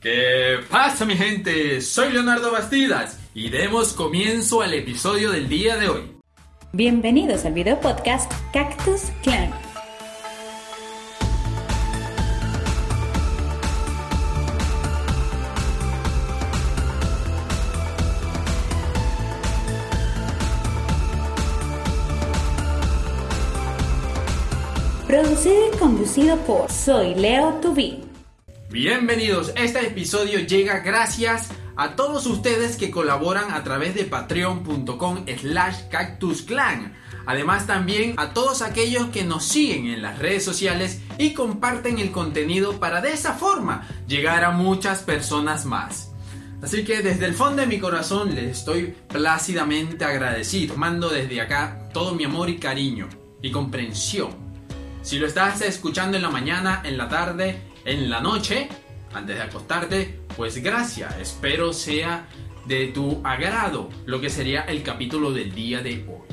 ¿Qué pasa mi gente? Soy Leonardo Bastidas y demos comienzo al episodio del día de hoy. Bienvenidos al video podcast Cactus Clan. Producido y conducido por Soy Leo Tubi. Bienvenidos, este episodio llega gracias a todos ustedes que colaboran a través de patreon.com slash cactusclan. Además también a todos aquellos que nos siguen en las redes sociales y comparten el contenido para de esa forma llegar a muchas personas más. Así que desde el fondo de mi corazón les estoy plácidamente agradecido. Mando desde acá todo mi amor y cariño y comprensión. Si lo estás escuchando en la mañana, en la tarde, en la noche, antes de acostarte, pues gracias, espero sea de tu agrado lo que sería el capítulo del día de hoy.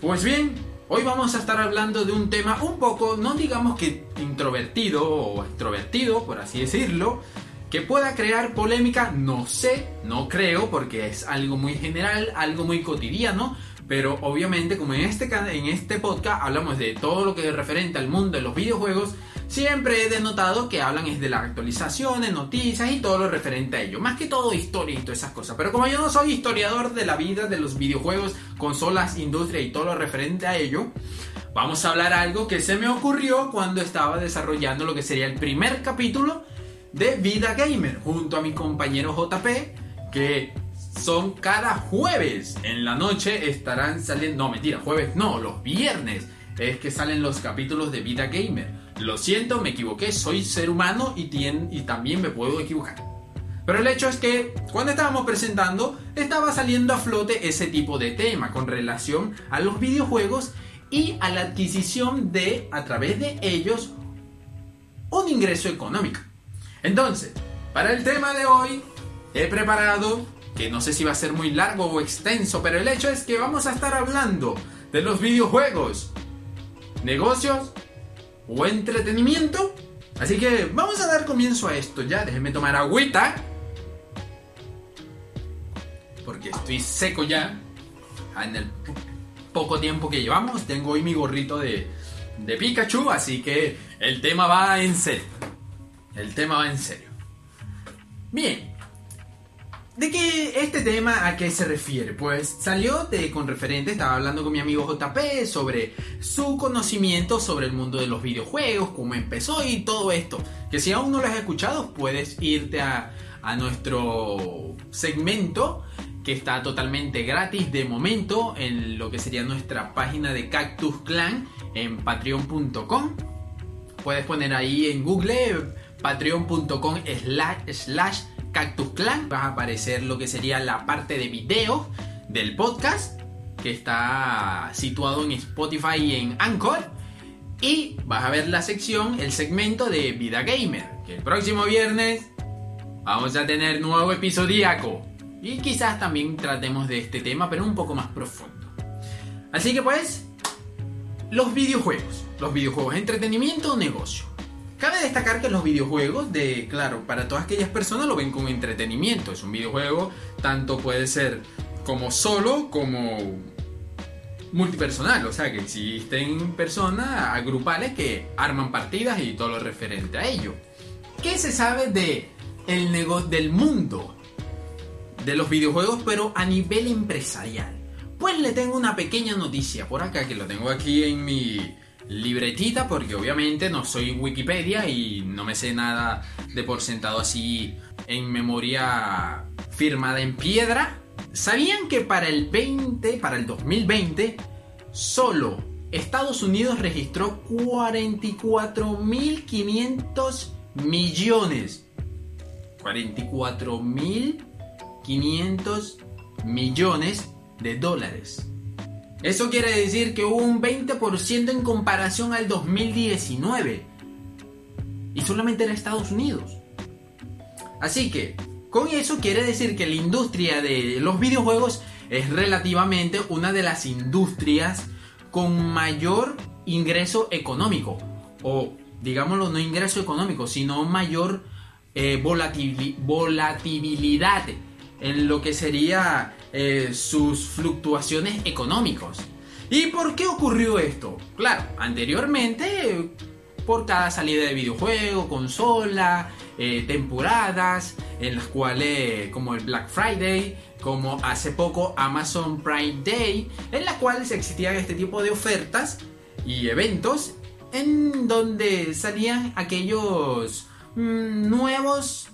Pues bien, hoy vamos a estar hablando de un tema un poco, no digamos que introvertido o extrovertido, por así decirlo, que pueda crear polémica, no sé, no creo, porque es algo muy general, algo muy cotidiano, pero obviamente como en este, en este podcast hablamos de todo lo que es referente al mundo de los videojuegos, siempre he denotado que hablan es de las actualizaciones, noticias y todo lo referente a ello. Más que todo historia y todas esas cosas. Pero como yo no soy historiador de la vida de los videojuegos, consolas, industria y todo lo referente a ello, vamos a hablar algo que se me ocurrió cuando estaba desarrollando lo que sería el primer capítulo de Vida Gamer junto a mi compañero JP que son cada jueves en la noche estarán saliendo, no mentira, jueves no, los viernes es que salen los capítulos de Vida Gamer. Lo siento, me equivoqué, soy ser humano y, también me puedo equivocar. Pero el hecho es que cuando estábamos presentando estaba saliendo a flote ese tipo de tema con relación a los videojuegos y a la adquisición de, a través de ellos, un ingreso económico. Entonces, para el tema de hoy he preparado que no sé si va a ser muy largo o extenso, pero el hecho es que vamos a estar hablando de los videojuegos, negocios o entretenimiento. Así que vamos a dar comienzo a esto ya. Déjenme tomar agüita. Porque estoy seco ya. En el poco tiempo que llevamos. Tengo hoy mi gorrito de, de Pikachu. Así que el tema va en serio. El tema va en serio. Bien. ¿De qué este tema a qué se refiere? Pues salió de con referente, estaba hablando con mi amigo JP sobre su conocimiento sobre el mundo de los videojuegos, cómo empezó y todo esto. Que si aún no lo has escuchado, puedes irte a, a nuestro segmento que está totalmente gratis de momento en lo que sería nuestra página de Cactus Clan en patreon.com. Puedes poner ahí en Google patreon.com slash, slash Cactus Clan. Va a aparecer lo que sería la parte de video del podcast que está situado en Spotify y en Anchor. Y vas a ver la sección, el segmento de Vida Gamer. Que el próximo viernes vamos a tener nuevo episodiaco. Y quizás también tratemos de este tema, pero un poco más profundo. Así que pues, los videojuegos. Los videojuegos, entretenimiento o negocio. Cabe destacar que los videojuegos, de claro, para todas aquellas personas lo ven como entretenimiento. Es un videojuego, tanto puede ser como solo como multipersonal. O sea que existen personas agrupales que arman partidas y todo lo referente a ello. ¿Qué se sabe de el negocio del mundo de los videojuegos, pero a nivel empresarial? Pues le tengo una pequeña noticia por acá que lo tengo aquí en mi libretita porque obviamente no soy Wikipedia y no me sé nada de por sentado así en memoria firmada en piedra. ¿Sabían que para el 20, para el 2020, solo Estados Unidos registró 44.500 millones? 44.500 millones de dólares. Eso quiere decir que hubo un 20% en comparación al 2019. Y solamente en Estados Unidos. Así que, con eso quiere decir que la industria de los videojuegos es relativamente una de las industrias con mayor ingreso económico. O, digámoslo, no ingreso económico, sino mayor eh, volatilidad en lo que sería eh, sus fluctuaciones económicos. ¿Y por qué ocurrió esto? Claro, anteriormente por cada salida de videojuego, consola, eh, temporadas, en las cuales como el Black Friday, como hace poco Amazon Prime Day, en las cuales existían este tipo de ofertas y eventos en donde salían aquellos mm, nuevos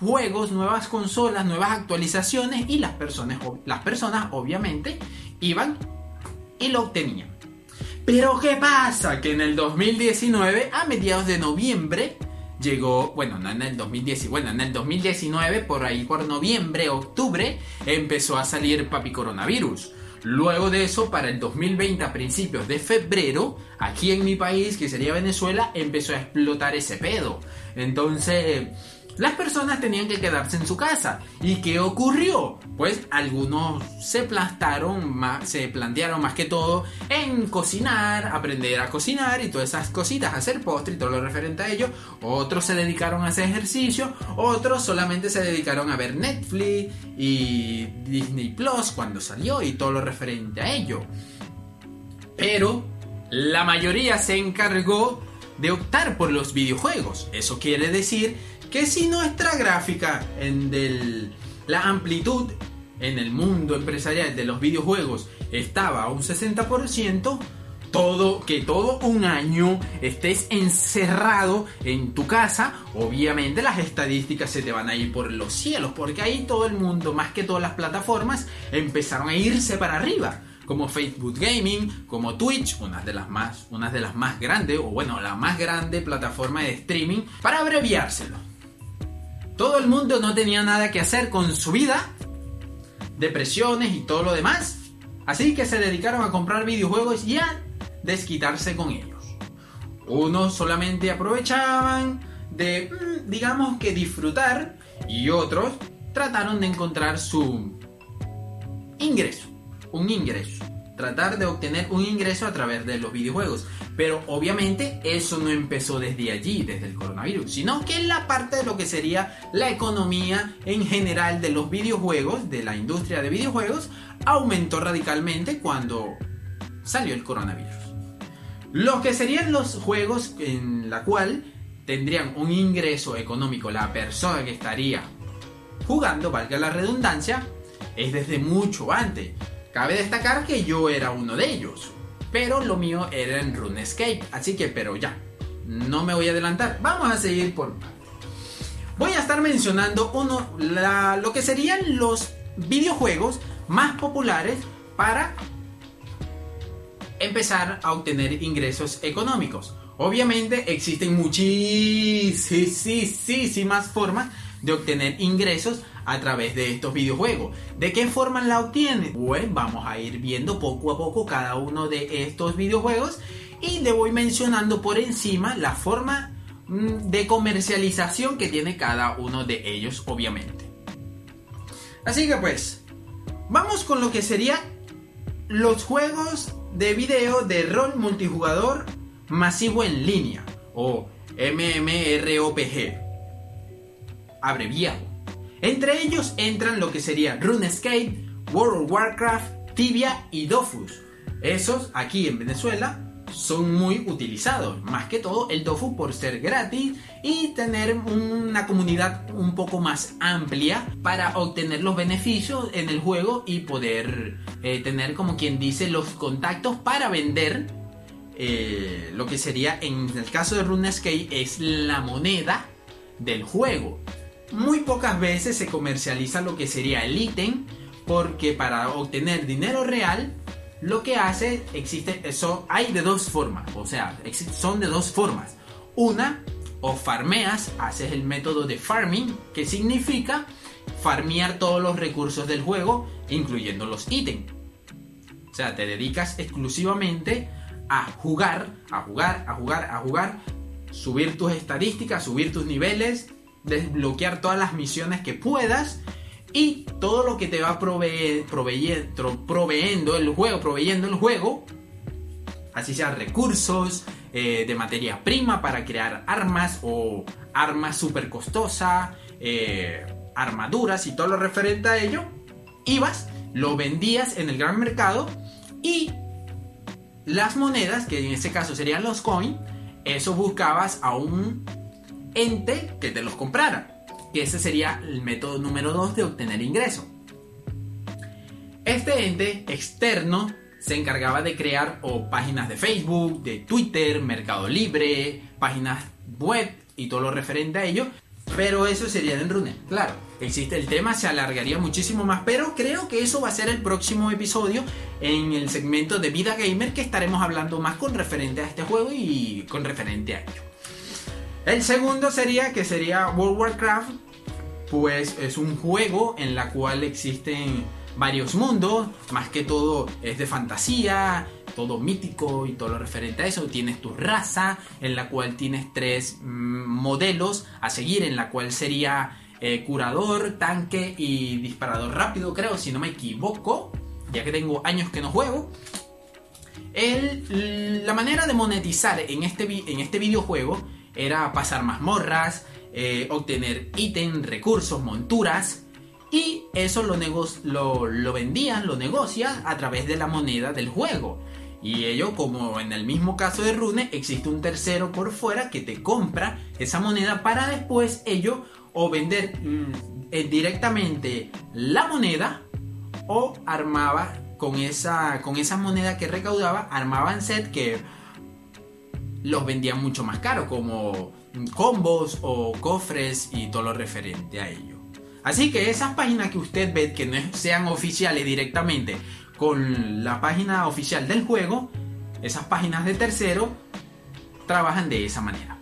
juegos, nuevas consolas, nuevas actualizaciones y las personas, las personas obviamente iban y lo obtenían. Pero ¿qué pasa? Que en el 2019, a mediados de noviembre, llegó, bueno, no en el 2019, bueno, en el 2019, por ahí por noviembre, octubre, empezó a salir papi coronavirus. Luego de eso, para el 2020, a principios de febrero, aquí en mi país, que sería Venezuela, empezó a explotar ese pedo. Entonces, las personas tenían que quedarse en su casa. ¿Y qué ocurrió? Pues algunos se plantaron, se plantearon más que todo en cocinar, aprender a cocinar y todas esas cositas, hacer postre y todo lo referente a ello. Otros se dedicaron a hacer ejercicio, otros solamente se dedicaron a ver Netflix y Disney Plus cuando salió y todo lo referente a ello. Pero la mayoría se encargó de optar por los videojuegos. Eso quiere decir que si nuestra gráfica en la amplitud en el mundo empresarial de los videojuegos estaba a un 60%, todo, que todo un año estés encerrado en tu casa, obviamente las estadísticas se te van a ir por los cielos, porque ahí todo el mundo, más que todas las plataformas, empezaron a irse para arriba como Facebook Gaming, como Twitch, una de las más, de las más grandes, o bueno, la más grande plataforma de streaming, para abreviárselo. Todo el mundo no tenía nada que hacer con su vida, depresiones y todo lo demás, así que se dedicaron a comprar videojuegos y a desquitarse con ellos. Unos solamente aprovechaban de, mm, digamos que disfrutar, y otros trataron de encontrar su ingreso un ingreso. Tratar de obtener un ingreso a través de los videojuegos. Pero obviamente eso no empezó desde allí, desde el coronavirus, sino que en la parte de lo que sería la economía en general de los videojuegos, de la industria de videojuegos, aumentó radicalmente cuando salió el coronavirus. Lo que serían los juegos en la cual tendrían un ingreso económico la persona que estaría jugando, valga la redundancia, es desde mucho antes. Cabe destacar que yo era uno de ellos, pero lo mío era en RuneScape, así que pero ya, no me voy a adelantar, vamos a seguir por Voy a estar mencionando uno, lo que serían los videojuegos más populares para empezar a obtener ingresos económicos. Obviamente existen muchísimas formas de obtener ingresos a través de estos videojuegos. ¿De qué forma la obtiene? Bueno, vamos a ir viendo poco a poco cada uno de estos videojuegos y le voy mencionando por encima la forma mm, de comercialización que tiene cada uno de ellos, obviamente. Así que pues, vamos con lo que sería los juegos de video de rol multijugador masivo en línea o MMROPG, abreviado. Entre ellos entran lo que sería RuneScape, World of Warcraft, Tibia y Dofus. Esos aquí en Venezuela son muy utilizados, más que todo el Dofus por ser gratis y tener una comunidad un poco más amplia para obtener los beneficios en el juego y poder eh, tener como quien dice los contactos para vender eh, lo que sería en el caso de RuneScape es la moneda del juego muy pocas veces se comercializa lo que sería el ítem porque para obtener dinero real lo que hace existe eso hay de dos formas o sea son de dos formas. Una o farmeas haces el método de farming que significa farmear todos los recursos del juego incluyendo los ítems o sea te dedicas exclusivamente a jugar a jugar a jugar a jugar subir tus estadísticas subir tus niveles desbloquear todas las misiones que puedas y todo lo que te va proveyendo el juego, proveyendo el juego, así sea recursos, eh, de materia prima para crear armas o armas súper costosas, eh, armaduras y todo lo referente a ello. Ibas, lo vendías en el gran mercado y las monedas, que en este caso serían los coins, eso buscabas a un ente que te los comprara. Y ese sería el método número 2 de obtener ingreso. Este ente externo se encargaba de crear o páginas de Facebook, de Twitter, Mercado Libre, páginas web y todo lo referente a ello. Pero eso sería en Rune. Claro, existe el tema, se alargaría muchísimo más, pero creo que eso va a ser el próximo episodio en el segmento de Vida Gamer que estaremos hablando más con referente a este juego y con referente a ello. El segundo sería que sería World Warcraft, pues es un juego en la cual existen varios mundos, más que todo es de fantasía, todo mítico y todo lo referente a eso. Tienes tu raza, en la cual tienes tres mm, modelos a seguir, en la cual sería eh, curador, tanque y disparador rápido, creo, si no me equivoco, ya que tengo años que no juego. El, la manera de monetizar en este, en este videojuego era pasar mazmorras, eh, obtener ítems, recursos, monturas. Y eso lo, lo, lo vendían, lo negocian a través de la moneda del juego. Y ello, como en el mismo caso de Rune, existe un tercero por fuera que te compra esa moneda para después ello o vender mm, eh, directamente la moneda o armaba con esa, con esa moneda que recaudaba, armaban set que los vendían mucho más caro, como combos o cofres y todo lo referente a ello. Así que esas páginas que usted ve que no sean oficiales directamente con la página oficial del juego, esas páginas de tercero trabajan de esa manera.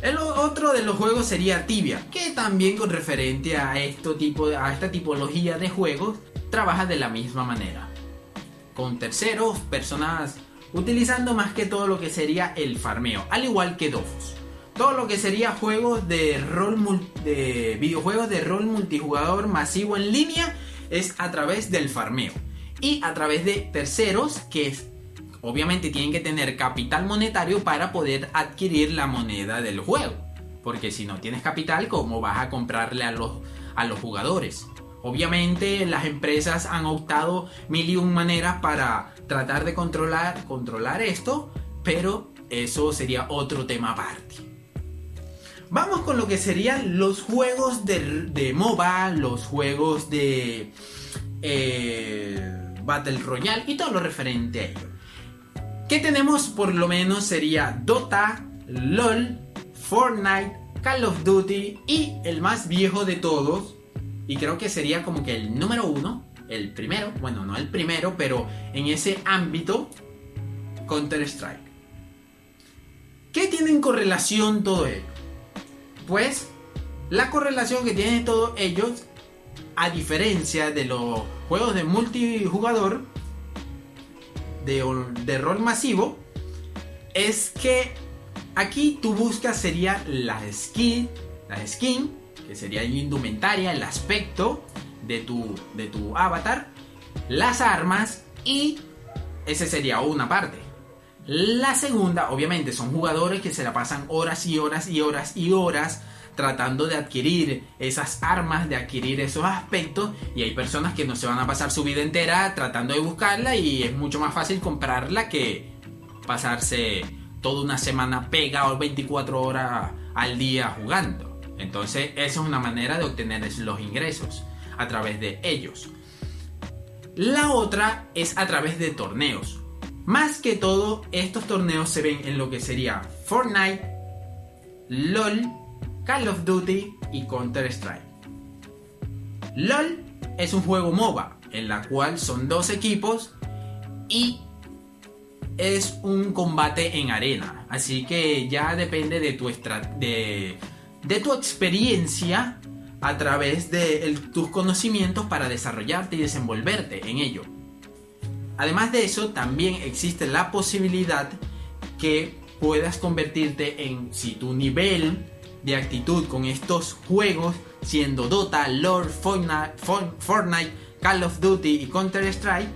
El otro de los juegos sería Tibia, que también con referente a, esto tipo, a esta tipología de juegos trabaja de la misma manera. Con terceros, personas utilizando más que todo lo que sería el farmeo, al igual que Dofus. Todo lo que sería juegos de rol de videojuegos de rol multijugador masivo en línea es a través del farmeo y a través de terceros que obviamente tienen que tener capital monetario para poder adquirir la moneda del juego. Porque si no tienes capital, ¿cómo vas a comprarle a los, a los jugadores? Obviamente las empresas han optado mil y un maneras para tratar de controlar, controlar esto, pero eso sería otro tema aparte. Vamos con lo que serían los juegos de, de MOBA, los juegos de eh, Battle Royale y todo lo referente a ello. ¿Qué tenemos por lo menos sería Dota, LOL, Fortnite, Call of Duty y el más viejo de todos, y creo que sería como que el número uno, el primero, bueno, no el primero, pero en ese ámbito, Counter-Strike. ¿Qué tienen correlación todo ello? Pues la correlación que tienen todos ellos, a diferencia de los juegos de multijugador, de, rol masivo, es que aquí tu buscas sería la skin, la skin que sería indumentaria, el aspecto de tu, de tu avatar, las armas y ese sería una parte. La segunda, obviamente, son jugadores que se la pasan horas y horas y horas y horas tratando de adquirir esas armas, de adquirir esos aspectos y hay personas que no se van a pasar su vida entera tratando de buscarla y es mucho más fácil comprarla que pasarse toda una semana pega o 24 horas al día jugando. Entonces, esa es una manera de obtener los ingresos a través de ellos. La otra es a través de torneos. Más que todo, estos torneos se ven en lo que sería Fortnite, LOL, Call of Duty y Counter-Strike. LOL es un juego MOBA, en la cual son dos equipos y es un combate en arena. Así que ya depende de tu, de de tu experiencia a través de tus conocimientos para desarrollarte y desenvolverte en ello. Además de eso, también existe la posibilidad que puedas convertirte en, si tu nivel de actitud con estos juegos, siendo Dota, Lord, Fortnite, Call of Duty y Counter-Strike,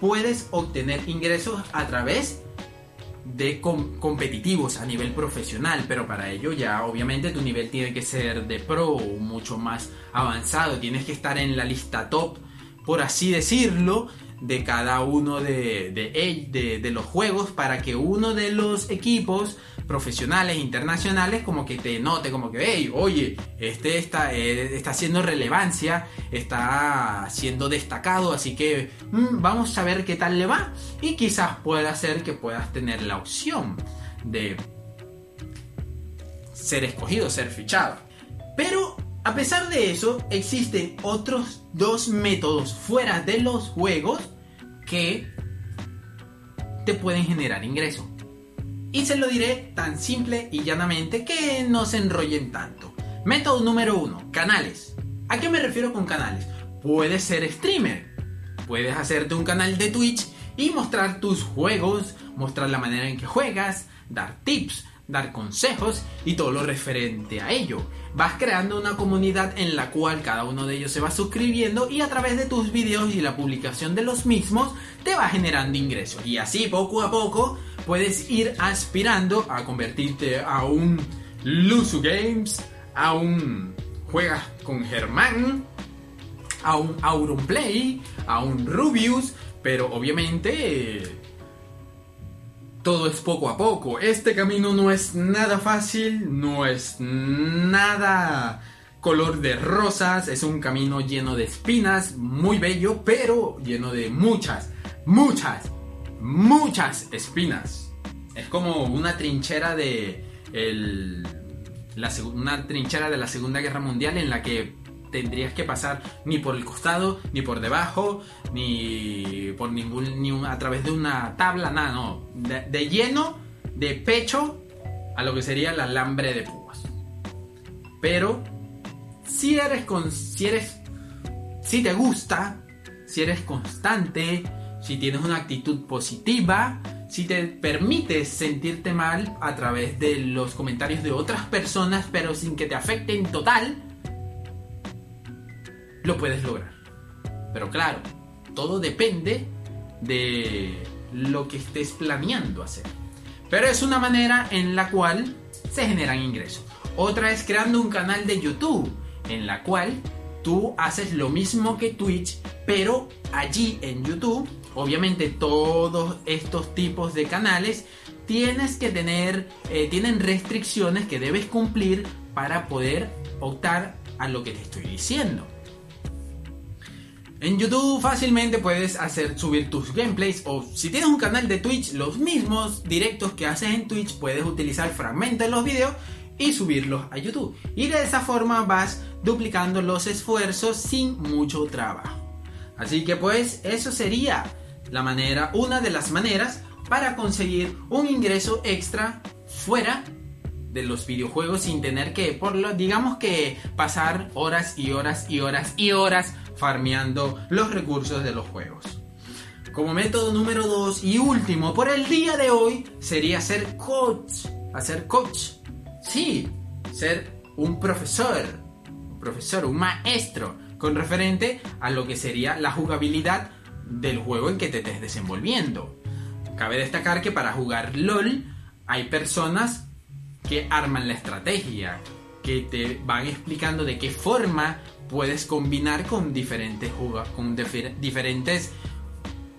puedes obtener ingresos a través de competitivos a nivel profesional, pero para ello ya obviamente tu nivel tiene que ser de pro mucho más avanzado, tienes que estar en la lista top, por así decirlo, de cada uno de, de, los juegos para que uno de los equipos profesionales internacionales como que te note como que hey oye este está eh, está haciendo relevancia está siendo destacado así que mm, vamos a ver qué tal le va y quizás pueda ser que puedas tener la opción de ser escogido ser fichado. Pero a pesar de eso, existen otros dos métodos fuera de los juegos que te pueden generar ingresos. Y se lo diré tan simple y llanamente que no se enrollen tanto. Método número uno, canales. ¿A qué me refiero con canales? Puedes ser streamer. Puedes hacerte un canal de Twitch y mostrar tus juegos, mostrar la manera en que juegas, dar tips, dar consejos y todo lo referente a ello. Vas creando una comunidad en la cual cada uno de ellos se va suscribiendo y a través de tus videos y la publicación de los mismos te va generando ingresos. Y así poco a poco puedes ir aspirando a convertirte a un Luzu Games, a un Juegas con Germán, a un Auronplay, a un Rubius, pero obviamente todo es poco a poco. Este camino no es nada fácil, no es nada color de rosas, es un camino lleno de espinas, muy bello, pero lleno de muchas, muchas, muchas espinas. Es como una trinchera de la, una trinchera de la Segunda Guerra Mundial en la que tendrías que pasar ni por el costado, ni por debajo, ni por ningún, ni a través de una tabla, nada, no. De, lleno, de pecho, a lo que sería el alambre de púas. Pero, si eres con, si eres, si te gusta, si eres constante, si tienes una actitud positiva, si te permites sentirte mal a través de los comentarios de otras personas, pero sin que te afecten total, lo puedes lograr. Pero claro, todo depende de lo que estés planeando hacer. Pero es una manera en la cual se generan ingresos. Otra es creando un canal de YouTube en la cual tú haces lo mismo que Twitch, pero allí en YouTube, obviamente todos estos tipos de canales tienes que tener, eh, tienen restricciones que debes cumplir para poder optar a lo que te estoy diciendo. En YouTube fácilmente puedes hacer subir tus gameplays o si tienes un canal de Twitch, los mismos directos que haces en Twitch puedes utilizar fragmentos de los videos y subirlos a YouTube. Y de esa forma vas duplicando los esfuerzos sin mucho trabajo. Así que pues eso sería la manera, una de las maneras para conseguir un ingreso extra fuera de los videojuegos sin tener que, por lo, digamos que pasar horas y horas y horas y horas farmeando los recursos de los juegos. Como método número 2 y último por el día de hoy sería ser coach. Hacer coach. Sí, ser un profesor. Un profesor, un maestro. Con referente a lo que sería la jugabilidad del juego en que te estés desenvolviendo. Cabe destacar que para jugar LOL hay personas que arman la estrategia, que te van explicando de qué forma puedes combinar con diferentes con diferentes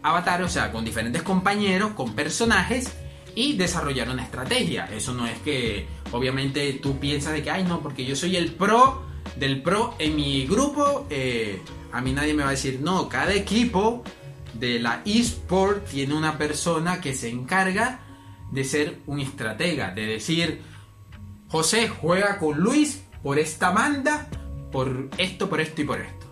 avatares, o sea, con diferentes compañeros, con personajes y desarrollar una estrategia. Eso no es que obviamente tú piensas de que, ay no, porque yo soy el pro del pro en mi grupo, eh, a mí nadie me va a decir, no, cada equipo de la eSport tiene una persona que se encarga de ser un estratega, de decir, José juega con Luis por esta banda, por esto, por esto y por esto.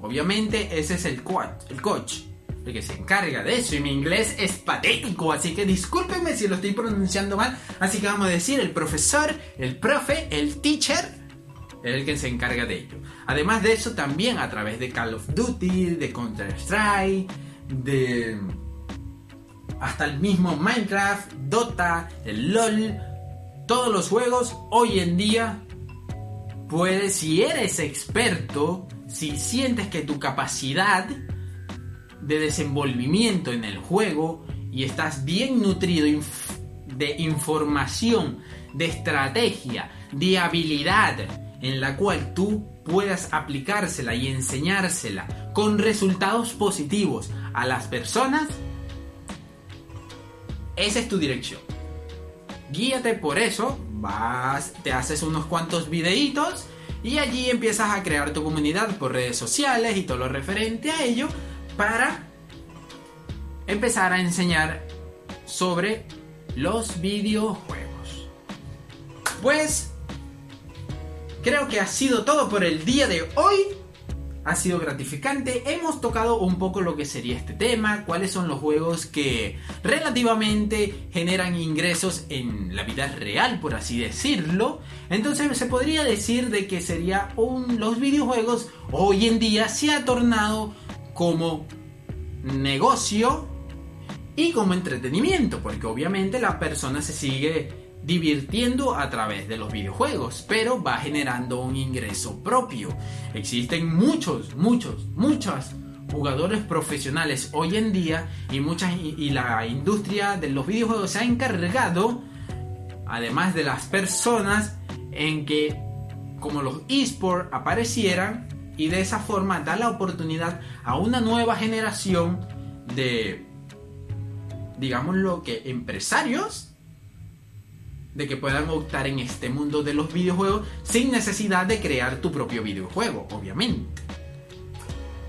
Obviamente ese es el coach, el coach, el que se encarga de eso y mi inglés es patético, así que discúlpenme si lo estoy pronunciando mal, así que vamos a decir el profesor, el profe, el teacher, el que se encarga de ello. Además de eso también a través de Call of Duty, de Counter Strike, de hasta el mismo Minecraft, Dota, el LOL, todos los juegos hoy en día puedes, si eres experto, si sientes que tu capacidad de desenvolvimiento en el juego y estás bien nutrido de información, de estrategia, de habilidad en la cual tú puedas aplicársela y enseñársela con resultados positivos a las personas, esa es tu dirección. Guíate por eso, vas, te haces unos cuantos videitos y allí empiezas a crear tu comunidad por redes sociales y todo lo referente a ello para empezar a enseñar sobre los videojuegos. Pues creo que ha sido todo por el día de hoy. Ha sido gratificante. Hemos tocado un poco lo que sería este tema, cuáles son los juegos que relativamente generan ingresos en la vida real, por así decirlo. Entonces se podría decir de que sería los videojuegos hoy en día se ha tornado como negocio y como entretenimiento, porque obviamente la persona se sigue divirtiendo a través de los videojuegos, pero va generando un ingreso propio. Existen muchos, muchos, muchos jugadores profesionales hoy en día y muchas y la industria de los videojuegos se ha encargado además de las personas en que como los esports aparecieran y de esa forma da la oportunidad a una nueva generación de digamos lo que empresarios de que puedan optar en este mundo de los videojuegos sin necesidad de crear tu propio videojuego, obviamente.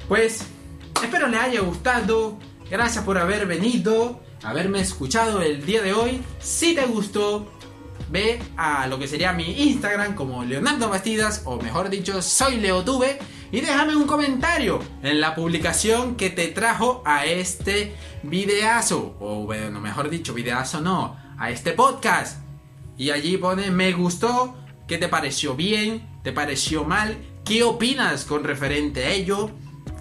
Pues espero le haya gustado. Gracias por haber venido, haberme escuchado el día de hoy. Si te gustó, ve a lo que sería mi Instagram como Leonardo Bastidas, o mejor dicho, soy Leotube, y déjame un comentario en la publicación que te trajo a este videazo, o bueno, mejor dicho, videazo no, a este podcast. Y allí pone me gustó, qué te pareció bien, te pareció mal, qué opinas con referente a ello.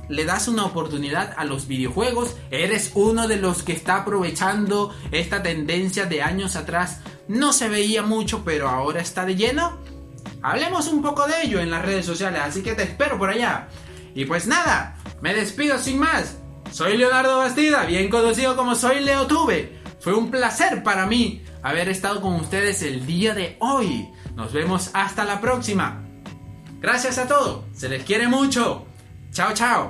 Le das una oportunidad a los videojuegos, eres uno de los que está aprovechando esta tendencia de años atrás no se veía mucho, pero ahora está de lleno. Hablemos un poco de ello en las redes sociales, así que te espero por allá. Y pues nada, me despido sin más. Soy Leonardo Bastida, bien conocido como Soy Leotube. Fue un placer para mí haber estado con ustedes el día de hoy. Nos vemos hasta la próxima. Gracias a todos, se les quiere mucho. Chao, chao.